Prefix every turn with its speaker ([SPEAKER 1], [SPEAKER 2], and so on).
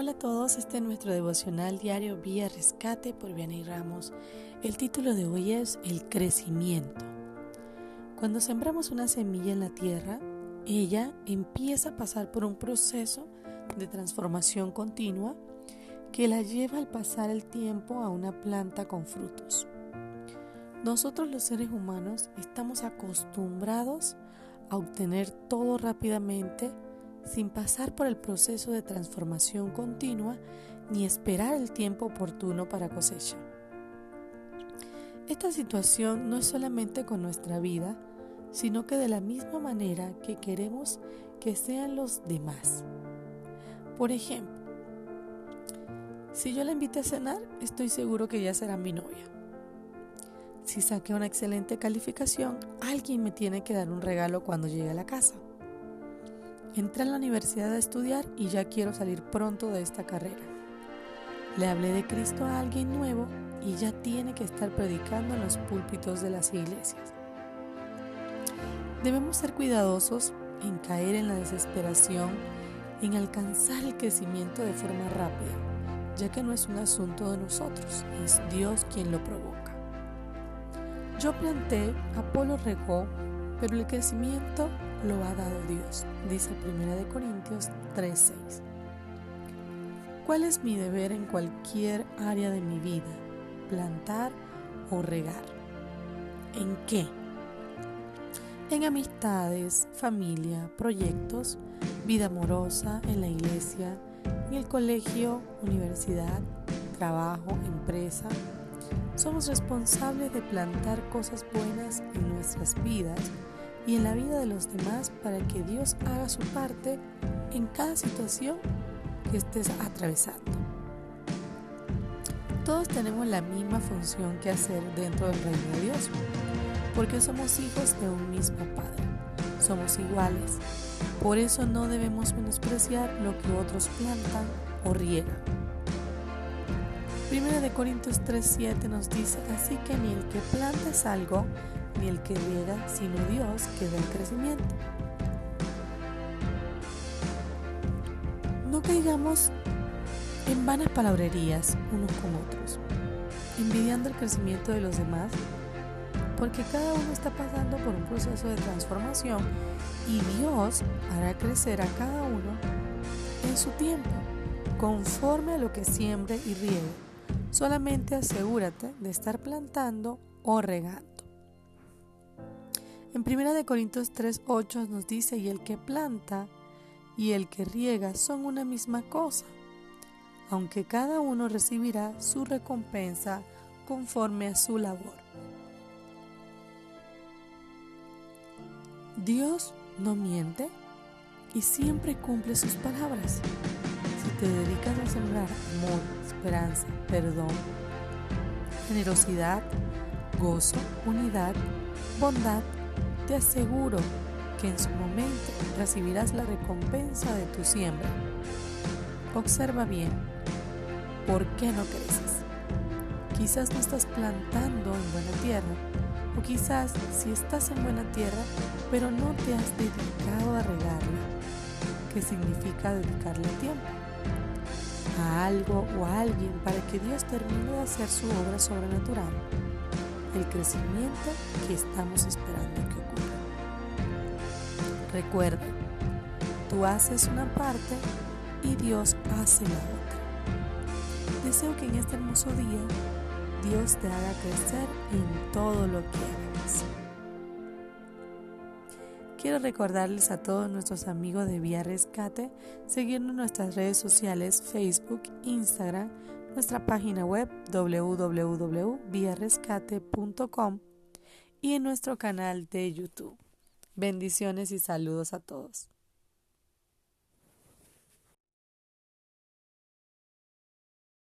[SPEAKER 1] Hola a todos, este es nuestro devocional diario Vía Rescate por Vianney Ramos. El título de hoy es El crecimiento. Cuando sembramos una semilla en la tierra, ella empieza a pasar por un proceso de transformación continua que la lleva al pasar el tiempo a una planta con frutos. Nosotros los seres humanos estamos acostumbrados a obtener todo rápidamente sin pasar por el proceso de transformación continua ni esperar el tiempo oportuno para cosecha. Esta situación no es solamente con nuestra vida, sino que de la misma manera que queremos que sean los demás. Por ejemplo, si yo la invité a cenar, estoy seguro que ella será mi novia. Si saqué una excelente calificación, alguien me tiene que dar un regalo cuando llegue a la casa. Entré en la universidad a estudiar y ya quiero salir pronto de esta carrera. Le hablé de Cristo a alguien nuevo y ya tiene que estar predicando en los púlpitos de las iglesias. Debemos ser cuidadosos en caer en la desesperación, en alcanzar el crecimiento de forma rápida, ya que no es un asunto de nosotros, es Dios quien lo provoca. Yo planté, Apolo regó, pero el crecimiento lo ha dado Dios, dice 1 Corintios 3:6. ¿Cuál es mi deber en cualquier área de mi vida? ¿Plantar o regar? ¿En qué? En amistades, familia, proyectos, vida amorosa, en la iglesia, en el colegio, universidad, trabajo, empresa. Somos responsables de plantar cosas buenas en nuestras vidas y en la vida de los demás para que Dios haga su parte en cada situación que estés atravesando. Todos tenemos la misma función que hacer dentro del reino de Dios, porque somos hijos de un mismo Padre, somos iguales. Por eso no debemos menospreciar lo que otros plantan o riegan. Primera de Corintios 3:7 nos dice, así que ni el que planta es algo, ni el que riega, sino Dios que da el crecimiento. No caigamos en vanas palabrerías unos con otros, envidiando el crecimiento de los demás, porque cada uno está pasando por un proceso de transformación y Dios hará crecer a cada uno en su tiempo, conforme a lo que siembre y riegue. Solamente asegúrate de estar plantando o regando. En 1 Corintios 3:8 nos dice, y el que planta y el que riega son una misma cosa, aunque cada uno recibirá su recompensa conforme a su labor. Dios no miente y siempre cumple sus palabras. Si te dedicas a sembrar amor, esperanza, perdón, generosidad, gozo, unidad, bondad, te aseguro que en su momento recibirás la recompensa de tu siembra. Observa bien, ¿por qué no creces? Quizás no estás plantando en buena tierra, o quizás si estás en buena tierra, pero no te has dedicado a regarla, ¿Qué significa dedicarle tiempo a algo o a alguien para que Dios termine de hacer su obra sobrenatural, el crecimiento que estamos esperando que Recuerda, tú haces una parte y Dios hace la otra. Deseo que en este hermoso día Dios te haga crecer en todo lo que hagas. Quiero recordarles a todos nuestros amigos de Vía Rescate seguirnos en nuestras redes sociales Facebook, Instagram, nuestra página web www.viarescate.com y en nuestro canal de YouTube. Bendiciones y saludos a todos.